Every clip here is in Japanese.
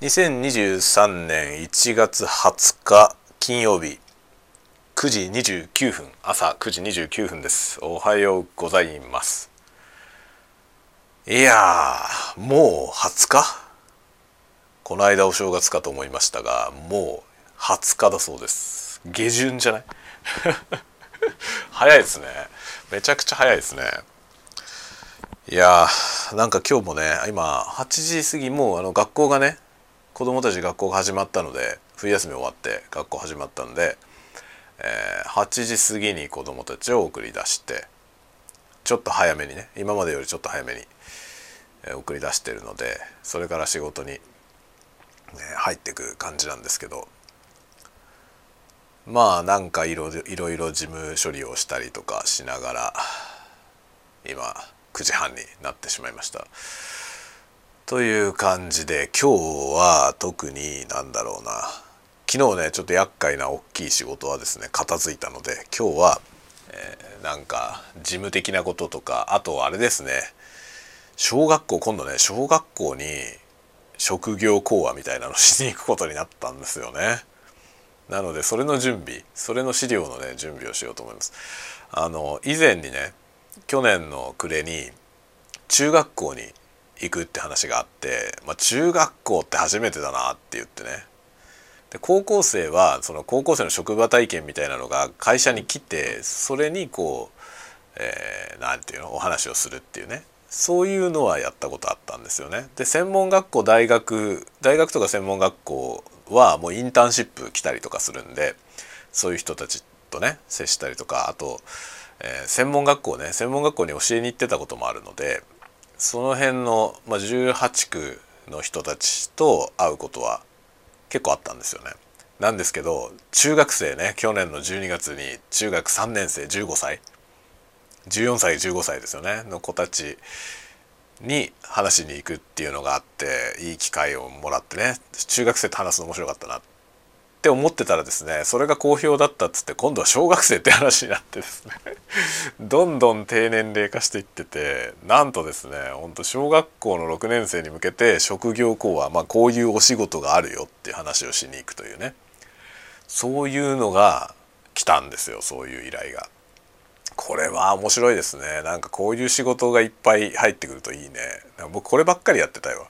2023年1月20日金曜日9時29分朝9時29分です。おはようございます。いやもう20日この間お正月かと思いましたがもう20日だそうです。下旬じゃない？早いですね。めちゃくちゃ早いですね。いやーなんか今日もね今8時過ぎもうあの学校がね子供たち学校が始まったので冬休み終わって学校始まったので、えー、8時過ぎに子供たちを送り出してちょっと早めにね今までよりちょっと早めに、えー、送り出してるのでそれから仕事に、ね、入っていく感じなんですけどまあなんかいろいろいろ事務処理をしたりとかしながら今9時半になってしまいました。という感じで今日は特になんだろうな昨日ねちょっと厄介な大きい仕事はですね片付いたので今日は、えー、なんか事務的なこととかあとあれですね小学校今度ね小学校に職業講話みたいなのしに行くことになったんですよね。なのでそれの準備それの資料のね準備をしようと思います。あの以前にね去年の暮れに中学校に行くって話があって、まあ、中学校って初めてだなって言ってねで高校生はその高校生の職場体験みたいなのが会社に来てそれにこう何、えー、て言うのお話をするっていうねそういうのはやったことあったんですよね。で専門学校大学大学とか専門学校はもうインターンシップ来たりとかするんでそういう人たちとね接したりとかあと、えー、専門学校ね専門学校に教えに行ってたこともあるのでその辺の、まあ、18区の人たちと会うことは結構あったんですよね。なんですけど中学生ね去年の12月に中学3年生15歳14歳15歳ですよねの子たちに話しに行くっていうのがあっていい機会をもらってね中学生と話すの面白かったなっって思ってたらですねそれが好評だったっつって今度は小学生って話になってですね どんどん低年齢化していっててなんとですねほんと小学校の6年生に向けて職業講話まあこういうお仕事があるよっていう話をしに行くというねそういうのが来たんですよそういう依頼が。これは面白いですね。なんかこういう仕事がいっぱい入ってくるといいね。僕こればっかりやってたよ。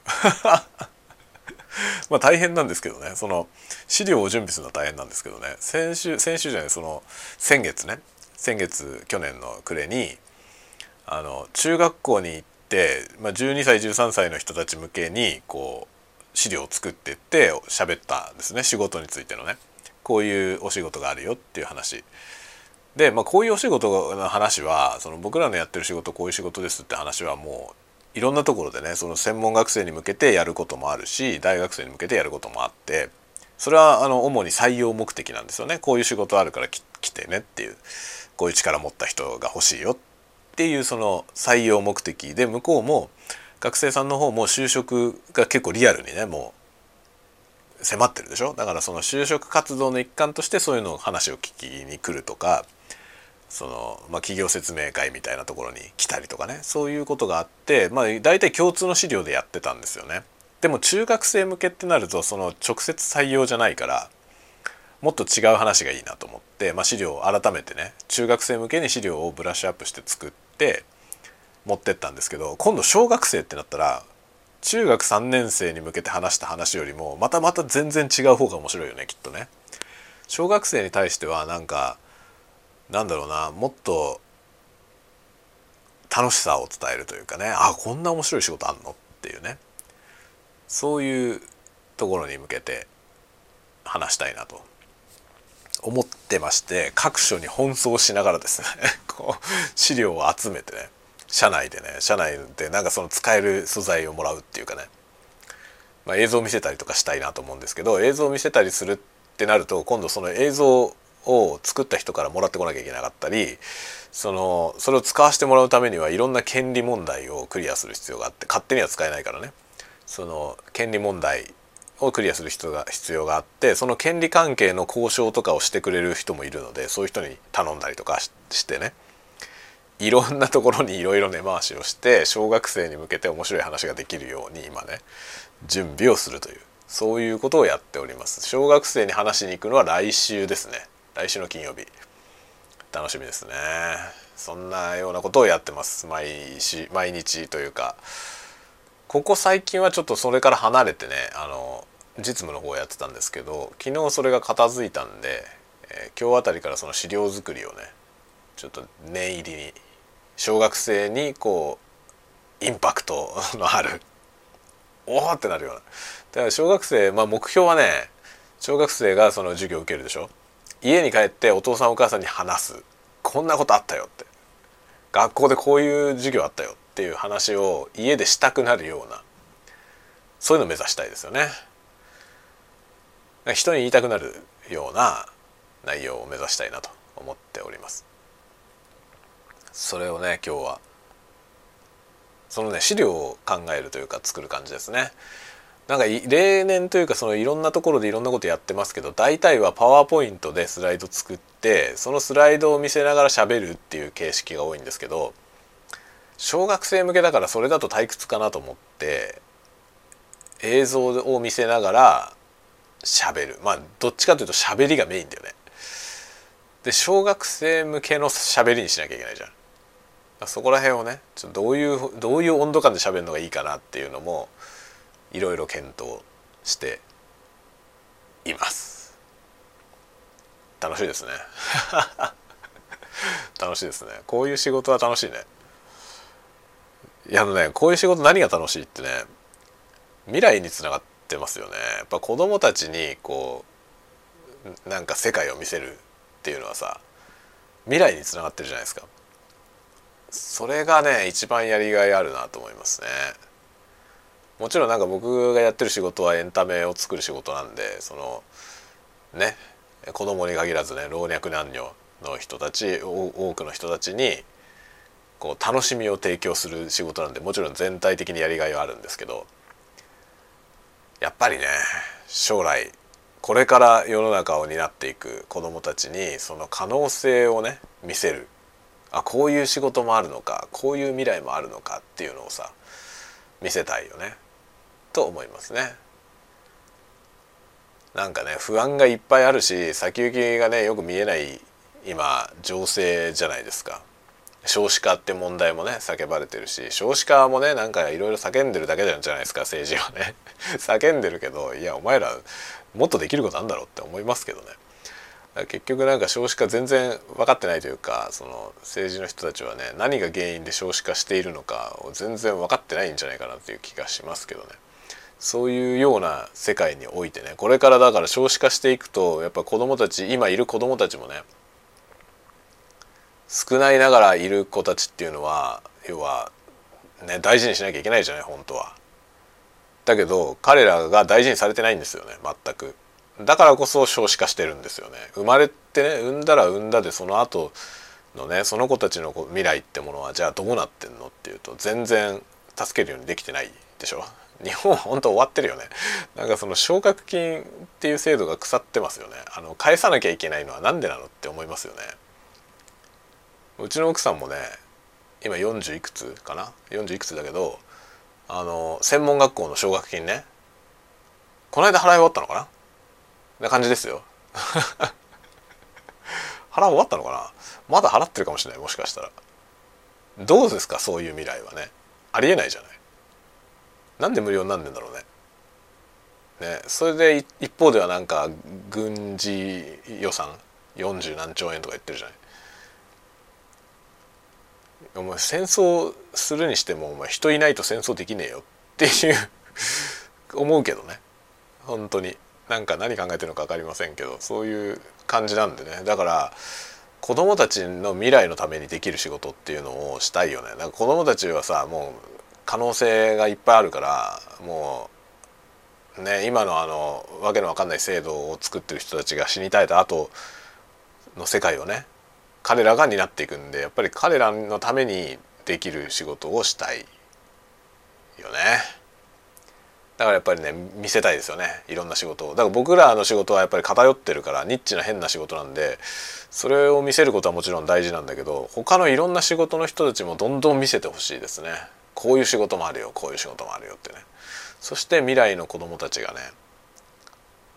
まあ大変なんですけどね。その資料を準備するのは大変なんですけどね。先週先週じゃないその先月ね。先月去年の暮れにあの中学校に行って、まあ、12歳13歳の人たち向けにこう資料を作ってって喋ったんですね。仕事についてのね。こういうお仕事があるよっていう話。で、まあ、こういうお仕事の話はその僕らのやってる仕事こういう仕事ですって話はもういろんなところでねその専門学生に向けてやることもあるし大学生に向けてやることもあってそれはあの主に採用目的なんですよね。こういう仕事あるから来てねっていうこういう力持った人が欲しいよっていうその採用目的で向こうも学生さんの方も就職が結構リアルにねもう迫ってるでしょ。だからその就職活動の一環としてそういうのを話を聞きに来るとかその、まあ、企業説明会みたいなところに来たりとかねそういうことがあって、まあ、大体共通の資料でやってたんですよね。でも中学生向けってなるとその直接採用じゃないからもっと違う話がいいなと思って、まあ、資料を改めてね中学生向けに資料をブラッシュアップして作って持ってったんですけど今度小学生ってなったら中学3年生に向けて話した話よりもまたまた全然違う方が面白いよねきっとね。小学生に対してはなんかなんだろうなもっと楽しさを伝えるというかねあこんな面白い仕事あんのっていうね。そういうところに向けて話したいなと思ってまして各所に奔走しながらですね こう資料を集めてね社内でね社内でなんかその使える素材をもらうっていうかね、まあ、映像を見せたりとかしたいなと思うんですけど映像を見せたりするってなると今度その映像を作った人からもらってこなきゃいけなかったりそのそれを使わせてもらうためにはいろんな権利問題をクリアする必要があって勝手には使えないからね。その権利問題をクリアする人が必要があってその権利関係の交渉とかをしてくれる人もいるのでそういう人に頼んだりとかしてね。いろんなところにいろいろ根回しをして小学生に向けて面白い話ができるように今ね準備をするというそういうことをやっております。小学生に話しに行くのは来週ですね。来週の金曜日。楽しみですね。そんなようなことをやってます。毎日毎日というか。ここ最近はちょっとそれから離れてねあの実務の方をやってたんですけど昨日それが片付いたんで、えー、今日あたりからその資料作りをねちょっと念入りに小学生にこうインパクトのあるおおってなるような。だから小学生まあ目標はね小学生がその授業を受けるでしょ。家に帰ってお父さんお母さんに話す。こんなことあったよって。学校でこういう授業あったよっていう話を家でしたくなるような。そういうのを目指したいですよね。人に言いたくなるような内容を目指したいなと思っております。それをね今日はそのね資料を考えるというか作る感じですね。なんか例年というかそのいろんなところでいろんなことやってますけど大体はパワーポイントでスライド作ってそのスライドを見せながら喋るっていう形式が多いんですけど小学生向けだからそれだと退屈かなと思って映像を見せながら喋るまあどっちかというと喋りがメインだよね。で小学生向けの喋りにしなきゃいけないじゃん。そこら辺をねちょっとどういうどういう温度感で喋るのがいいかなっていうのもいろいろ検討しています。楽しいですね。楽しいですね。こういう仕事は楽しいね。いやあのねこういう仕事何が楽しいってね未来につながってますよね。やっぱ子供たちにこうなんか世界を見せるっていうのはさ未来につながってるじゃないですか。それがね一番やりがいあるなと思いますね。もちろんなんか僕がやってる仕事はエンタメを作る仕事なんでそのね子供に限らずね老若男女の人たち多くの人たちにこう楽しみを提供する仕事なんでもちろん全体的にやりがいはあるんですけどやっぱりね将来これから世の中を担っていく子どもたちにその可能性をね見せるあこういう仕事もあるのかこういう未来もあるのかっていうのをさ見せたいよね。と思いますね。なんかね不安がいっぱいあるし先行きがねよく見えない今情勢じゃないですか。少子化って問題もね叫ばれてるし少子化もねなんかいろいろ叫んでるだけじゃないですか政治はね 叫んでるけどいやお前らもっとできることあんだろうって思いますけどね結局なんか少子化全然分かってないというかその政治の人たちはね何が原因で少子化しているのかを全然分かってないんじゃないかなっていう気がしますけどねそういうような世界においてねこれからだから少子化していくとやっぱ子どもたち今いる子どもたちもね少ないながらいる子たちっていうのは要はね大事にしなきゃいけないじゃない本当は。だけど彼らが大事にされてないんですよね全く。だからこそ少子化してるんですよね。生まれてね産んだら産んだでその後のねその子たちの未来ってものはじゃあどうなってんのっていうと全然助けるようにできてないでしょ。日本は本当終わってるよね。なんかその奨学金っていう制度が腐ってますよね。あの返さなきゃいけないのは何でなのって思いますよね。うちの奥さんもね今40いくつかな？40いくつだけどあの専門学校の奨学金ね。この間払い終わったのかな？な感じですよ。払い終わったのかな？まだ払ってるかもしれないもしかしたら。どうですか？そういう未来はね。ありえないじゃない。なんで無料になんでんだろうね。ねそれで一方ではなんか軍事予算？40何兆円とか言ってるじゃない。お前戦争するにしてもお前人いないと戦争できねえよ。っていう思うけどね。本当に。なんか何考えてるのか分かりませんけどそういう感じなんでね。だから子供たちの未来のためにできる仕事っていうのをしたいよね。だか子供たちはさもう可能性がいっぱいあるからもうね今のあのわけのわかんない制度を作ってる人たちが死に絶えた後の世界をね彼らが担っていくんでやっぱり彼らのためにできる仕事をしたいよね。だからやっぱりね見せたいですよねいろんな仕事を。だから僕らの仕事はやっぱり偏ってるからニッチな変な仕事なんでそれを見せることはもちろん大事なんだけど他のいろんな仕事の人たちもどんどん見せてほしいですね。こういう仕事もあるよこういう仕事もあるよってね。そして未来の子どもたちがね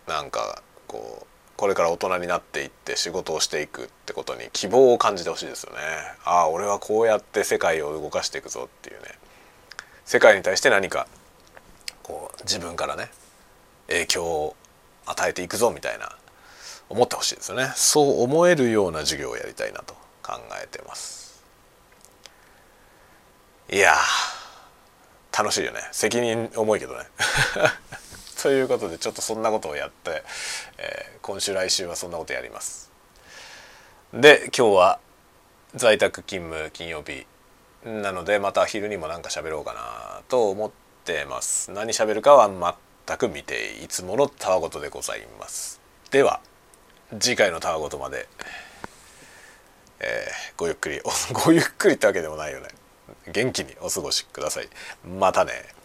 なんかこうこれから大人になっていって仕事をしていくってことに希望を感じてほしいですよね。ああ俺はこうやって世界を動かしていくぞっていうね。世界に対して何かこう自分からね影響を与えていくぞみたいな思ってほしいですよね。そう思えるような授業をやりたいなと考えてます。いや楽しいよね。責任重いけどね。ということでちょっとそんなことをやって、えー、今週来週はそんなことやります。で今日は在宅勤務金曜日。なのでまた昼にもなんか喋ろうかなと思ってます。何喋るかは全く未定。いつものたわごとでございます。では次回のたわごとまで、えー、ごゆっくり ごゆっくりってわけでもないよね。元気にお過ごしください。またね。